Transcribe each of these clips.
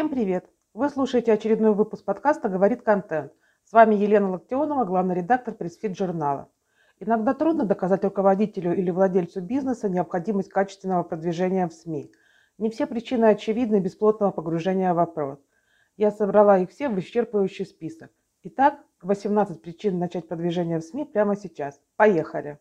Всем привет! Вы слушаете очередной выпуск подкаста «Говорит контент». С вами Елена Локтионова, главный редактор пресс-фит журнала. Иногда трудно доказать руководителю или владельцу бизнеса необходимость качественного продвижения в СМИ. Не все причины очевидны бесплотного погружения в вопрос. Я собрала их все в исчерпывающий список. Итак, 18 причин начать продвижение в СМИ прямо сейчас. Поехали!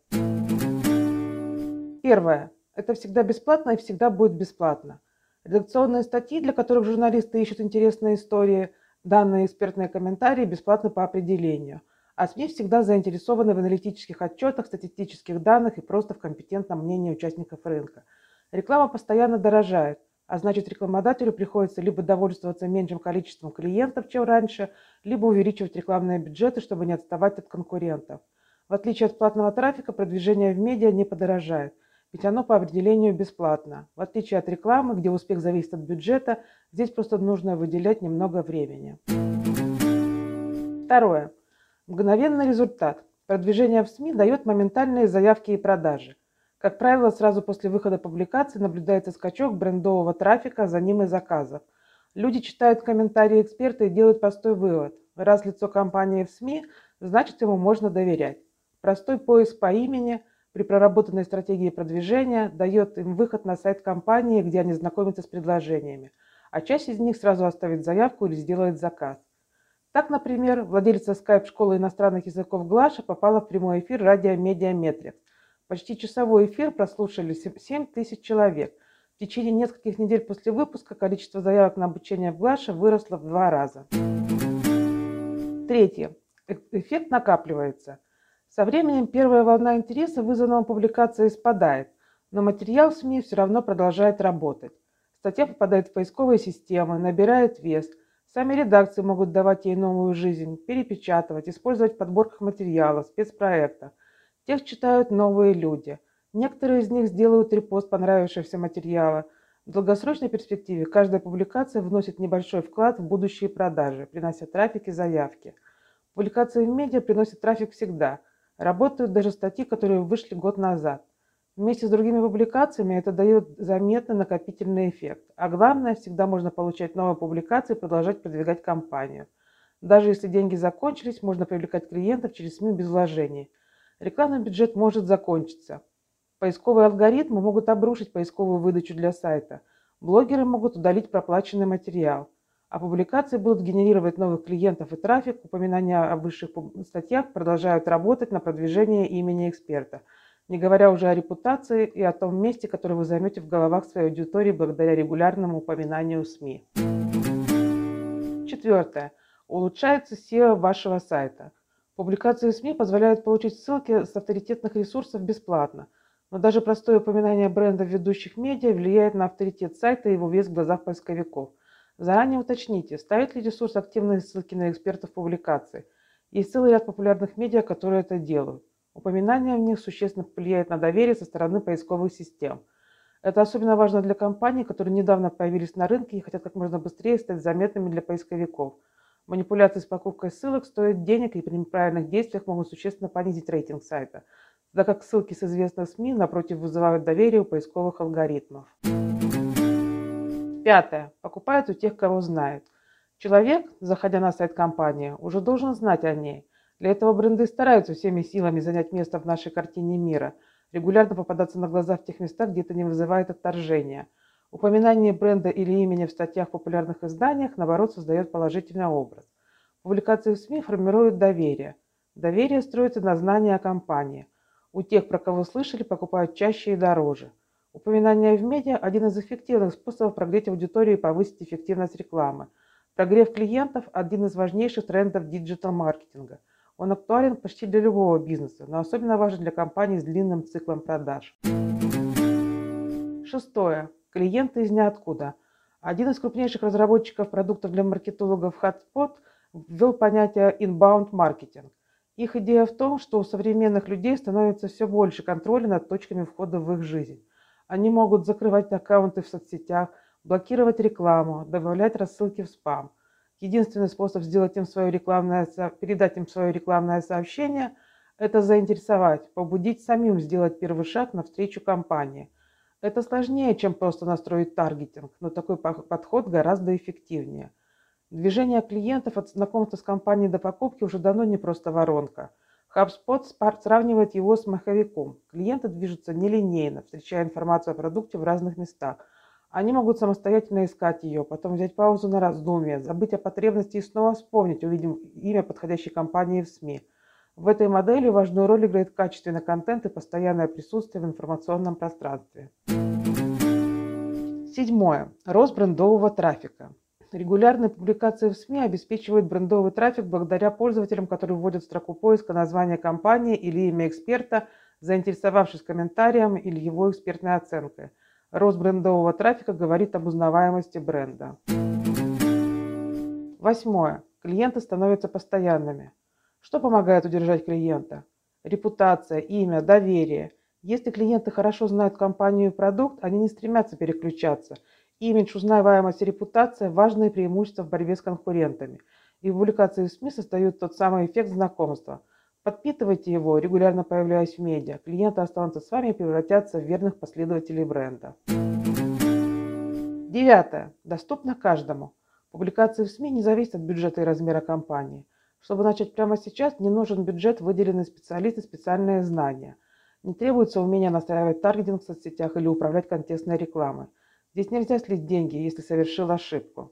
Первое. Это всегда бесплатно и всегда будет бесплатно. Редакционные статьи, для которых журналисты ищут интересные истории, данные экспертные комментарии бесплатны по определению. А СМИ всегда заинтересованы в аналитических отчетах, статистических данных и просто в компетентном мнении участников рынка. Реклама постоянно дорожает, а значит рекламодателю приходится либо довольствоваться меньшим количеством клиентов, чем раньше, либо увеличивать рекламные бюджеты, чтобы не отставать от конкурентов. В отличие от платного трафика, продвижение в медиа не подорожает – ведь оно по определению бесплатно. В отличие от рекламы, где успех зависит от бюджета, здесь просто нужно выделять немного времени. Второе. Мгновенный результат. Продвижение в СМИ дает моментальные заявки и продажи. Как правило, сразу после выхода публикации наблюдается скачок брендового трафика, за ним и заказов. Люди читают комментарии эксперта и делают простой вывод. Раз лицо компании в СМИ, значит ему можно доверять. Простой поиск по имени – при проработанной стратегии продвижения дает им выход на сайт компании, где они знакомятся с предложениями, а часть из них сразу оставит заявку или сделает заказ. Так, например, владелица скайп-школы иностранных языков Глаша попала в прямой эфир радио Mediametrics. Почти часовой эфир прослушали 7 тысяч человек. В течение нескольких недель после выпуска количество заявок на обучение в Глашу выросло в два раза. Третье. Э, эффект накапливается – со временем первая волна интереса, вызванного публикацией, спадает, но материал в СМИ все равно продолжает работать. Статья попадает в поисковые системы, набирает вес. Сами редакции могут давать ей новую жизнь, перепечатывать, использовать в подборках материала, спецпроектах. Тех читают новые люди. Некоторые из них сделают репост понравившегося материала. В долгосрочной перспективе каждая публикация вносит небольшой вклад в будущие продажи, принося трафик и заявки. Публикации в медиа приносят трафик всегда – Работают даже статьи, которые вышли год назад. Вместе с другими публикациями это дает заметный накопительный эффект. А главное, всегда можно получать новые публикации и продолжать продвигать компанию. Даже если деньги закончились, можно привлекать клиентов через СМИ без вложений. Рекламный бюджет может закончиться. Поисковые алгоритмы могут обрушить поисковую выдачу для сайта. Блогеры могут удалить проплаченный материал а публикации будут генерировать новых клиентов и трафик, упоминания о высших статьях продолжают работать на продвижение имени эксперта, не говоря уже о репутации и о том месте, которое вы займете в головах своей аудитории благодаря регулярному упоминанию СМИ. Четвертое. Улучшается SEO вашего сайта. Публикации СМИ позволяют получить ссылки с авторитетных ресурсов бесплатно, но даже простое упоминание бренда в ведущих медиа влияет на авторитет сайта и его вес в глазах поисковиков – Заранее уточните, ставит ли ресурс активные ссылки на экспертов публикации. Есть целый ряд популярных медиа, которые это делают. Упоминание в них существенно влияет на доверие со стороны поисковых систем. Это особенно важно для компаний, которые недавно появились на рынке и хотят как можно быстрее стать заметными для поисковиков. Манипуляции с покупкой ссылок стоят денег и при неправильных действиях могут существенно понизить рейтинг сайта, так как ссылки с известных СМИ, напротив, вызывают доверие у поисковых алгоритмов. Пятое. Покупают у тех, кого знают. Человек, заходя на сайт компании, уже должен знать о ней. Для этого бренды стараются всеми силами занять место в нашей картине мира, регулярно попадаться на глаза в тех местах, где это не вызывает отторжения. Упоминание бренда или имени в статьях в популярных изданиях, наоборот, создает положительный образ. Публикации в СМИ формируют доверие. Доверие строится на знании о компании. У тех, про кого слышали, покупают чаще и дороже. Упоминание в медиа – один из эффективных способов прогреть аудиторию и повысить эффективность рекламы. Прогрев клиентов – один из важнейших трендов диджитал-маркетинга. Он актуален почти для любого бизнеса, но особенно важен для компаний с длинным циклом продаж. Шестое. Клиенты из ниоткуда. Один из крупнейших разработчиков продуктов для маркетологов HubSpot ввел понятие inbound маркетинг. Их идея в том, что у современных людей становится все больше контроля над точками входа в их жизнь. Они могут закрывать аккаунты в соцсетях, блокировать рекламу, добавлять рассылки в спам. Единственный способ сделать им свое рекламное, передать им свое рекламное сообщение – это заинтересовать, побудить самим сделать первый шаг навстречу компании. Это сложнее, чем просто настроить таргетинг, но такой подход гораздо эффективнее. Движение клиентов от знакомства с компанией до покупки уже давно не просто воронка. HubSpot сравнивает его с маховиком. Клиенты движутся нелинейно, встречая информацию о продукте в разных местах. Они могут самостоятельно искать ее, потом взять паузу на раздумье, забыть о потребности и снова вспомнить, увидев имя подходящей компании в СМИ. В этой модели важную роль играет качественный контент и постоянное присутствие в информационном пространстве. Седьмое. Рост брендового трафика. Регулярные публикации в СМИ обеспечивают брендовый трафик благодаря пользователям, которые вводят в строку поиска название компании или имя эксперта, заинтересовавшись комментарием или его экспертной оценкой. Рост брендового трафика говорит об узнаваемости бренда. Восьмое. Клиенты становятся постоянными. Что помогает удержать клиента? Репутация, имя, доверие. Если клиенты хорошо знают компанию и продукт, они не стремятся переключаться – Имидж, узнаваемость и репутация – важные преимущества в борьбе с конкурентами. И публикации в СМИ создают тот самый эффект знакомства. Подпитывайте его, регулярно появляясь в медиа. Клиенты останутся с вами и превратятся в верных последователей бренда. Девятое. Доступно каждому. Публикации в СМИ не зависят от бюджета и размера компании. Чтобы начать прямо сейчас, не нужен бюджет, выделенный специалист и специальные знания. Не требуется умение настраивать таргетинг в соцсетях или управлять контекстной рекламой. Здесь нельзя слить деньги, если совершил ошибку.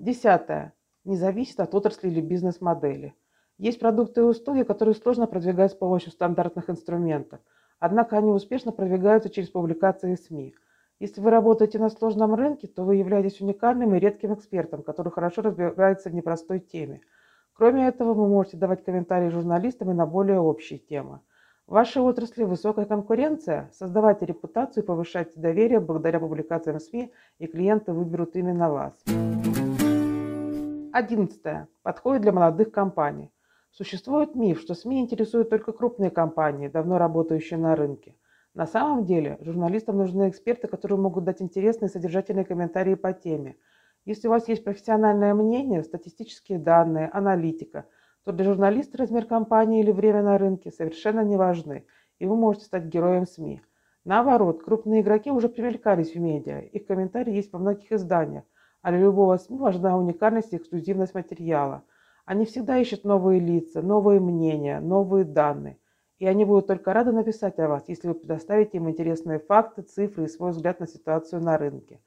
Десятое. Не зависит от отрасли или бизнес-модели. Есть продукты и услуги, которые сложно продвигать с помощью стандартных инструментов. Однако они успешно продвигаются через публикации СМИ. Если вы работаете на сложном рынке, то вы являетесь уникальным и редким экспертом, который хорошо разбирается в непростой теме. Кроме этого, вы можете давать комментарии журналистам и на более общие темы. В вашей отрасли высокая конкуренция. Создавайте репутацию и повышайте доверие благодаря публикациям СМИ, и клиенты выберут именно вас. Одиннадцатое. Подходит для молодых компаний. Существует миф, что СМИ интересуют только крупные компании, давно работающие на рынке. На самом деле, журналистам нужны эксперты, которые могут дать интересные содержательные комментарии по теме. Если у вас есть профессиональное мнение, статистические данные, аналитика – то для журналиста размер компании или время на рынке совершенно не важны, и вы можете стать героем СМИ. Наоборот, крупные игроки уже примелькались в медиа, их комментарии есть во многих изданиях, а для любого СМИ важна уникальность и эксклюзивность материала. Они всегда ищут новые лица, новые мнения, новые данные. И они будут только рады написать о вас, если вы предоставите им интересные факты, цифры и свой взгляд на ситуацию на рынке.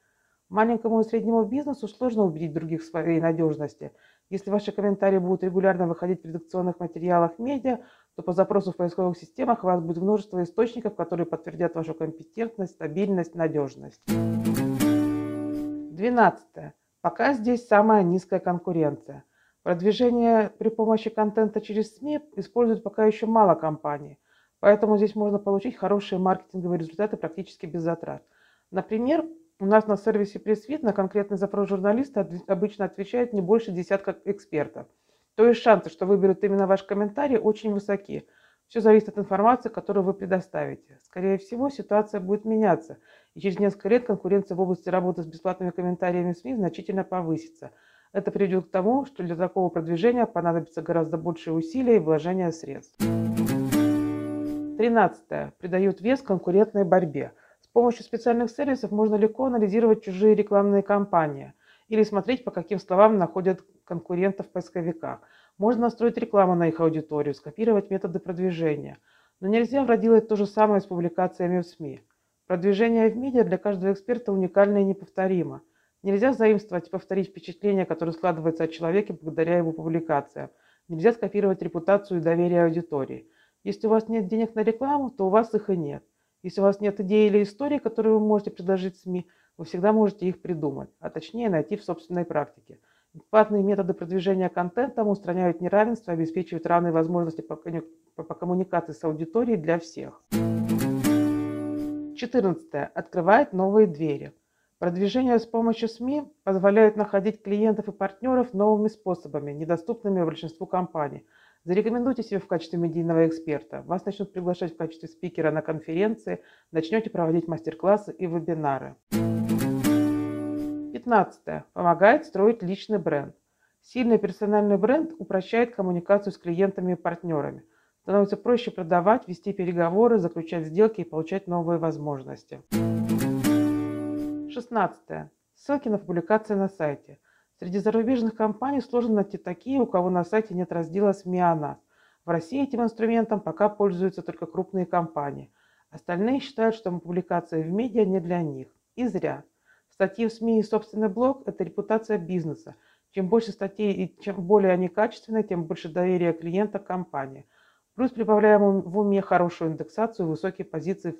Маленькому и среднему бизнесу сложно убедить других в своей надежности – если ваши комментарии будут регулярно выходить в редакционных материалах медиа, то по запросу в поисковых системах у вас будет множество источников, которые подтвердят вашу компетентность, стабильность, надежность. 12. Пока здесь самая низкая конкуренция. Продвижение при помощи контента через СМИ используют пока еще мало компаний, поэтому здесь можно получить хорошие маркетинговые результаты практически без затрат. Например, у нас на сервисе пресс-вид на конкретный запрос журналиста обычно отвечает не больше десятка экспертов. То есть шансы, что выберут именно ваш комментарий, очень высоки. Все зависит от информации, которую вы предоставите. Скорее всего, ситуация будет меняться, и через несколько лет конкуренция в области работы с бесплатными комментариями СМИ значительно повысится. Это приведет к тому, что для такого продвижения понадобится гораздо больше усилий и вложения средств. 13. Придает вес конкурентной борьбе – помощью специальных сервисов можно легко анализировать чужие рекламные кампании или смотреть, по каким словам находят конкурентов в поисковиках. Можно настроить рекламу на их аудиторию, скопировать методы продвижения. Но нельзя проделать то же самое с публикациями в СМИ. Продвижение в медиа для каждого эксперта уникально и неповторимо. Нельзя заимствовать и повторить впечатление, которое складывается о человеке благодаря его публикациям. Нельзя скопировать репутацию и доверие аудитории. Если у вас нет денег на рекламу, то у вас их и нет. Если у вас нет идеи или истории, которые вы можете предложить СМИ, вы всегда можете их придумать, а точнее найти в собственной практике. Бесплатные методы продвижения контента устраняют неравенство обеспечивают равные возможности по, по коммуникации с аудиторией для всех. 14. Открывает новые двери. Продвижение с помощью СМИ позволяет находить клиентов и партнеров новыми способами, недоступными большинству компаний – Зарекомендуйте себя в качестве медийного эксперта. Вас начнут приглашать в качестве спикера на конференции, начнете проводить мастер-классы и вебинары. 15. Помогает строить личный бренд. Сильный персональный бренд упрощает коммуникацию с клиентами и партнерами. Становится проще продавать, вести переговоры, заключать сделки и получать новые возможности. 16. Ссылки на публикации на сайте. Среди зарубежных компаний сложно найти такие, у кого на сайте нет раздела СМИ. В России этим инструментом пока пользуются только крупные компании. Остальные считают, что публикации в медиа не для них. И зря. Статьи в СМИ и собственный блог – это репутация бизнеса. Чем больше статей и чем более они качественные, тем больше доверия клиента к компании. Плюс прибавляем в уме хорошую индексацию и высокие позиции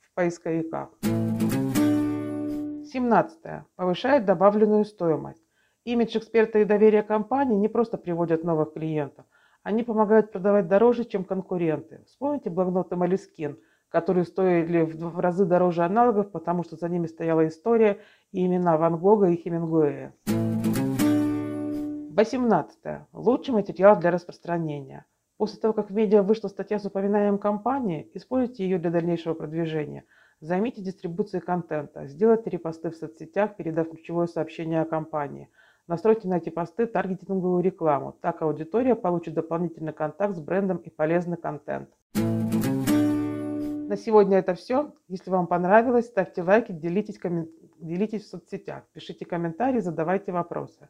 в поисковиках. 17. Повышает добавленную стоимость. Имидж эксперта и доверие компании не просто приводят новых клиентов, они помогают продавать дороже, чем конкуренты. Вспомните блокноты Малискин, которые стоили в разы дороже аналогов, потому что за ними стояла история и имена Ван Гога и Хемингуэя. 18. Лучший материал для распространения. После того, как в медиа вышла статья с упоминанием компании, используйте ее для дальнейшего продвижения. Займите дистрибуцией контента, сделайте репосты в соцсетях, передав ключевое сообщение о компании. Настройте на эти посты таргетинговую рекламу. Так аудитория получит дополнительный контакт с брендом и полезный контент. На сегодня это все. Если вам понравилось, ставьте лайки, делитесь, коммен... делитесь в соцсетях, пишите комментарии, задавайте вопросы.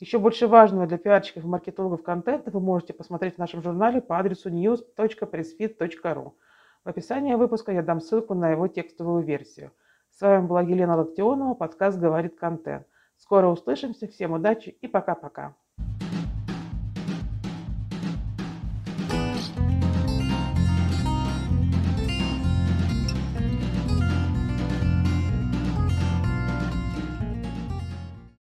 Еще больше важного для пиарщиков и маркетологов контента вы можете посмотреть в нашем журнале по адресу news.pressfit.ru. В описании выпуска я дам ссылку на его текстовую версию. С вами была Елена Локтионова, подкаст «Говорит контент». Скоро услышимся, всем удачи и пока-пока.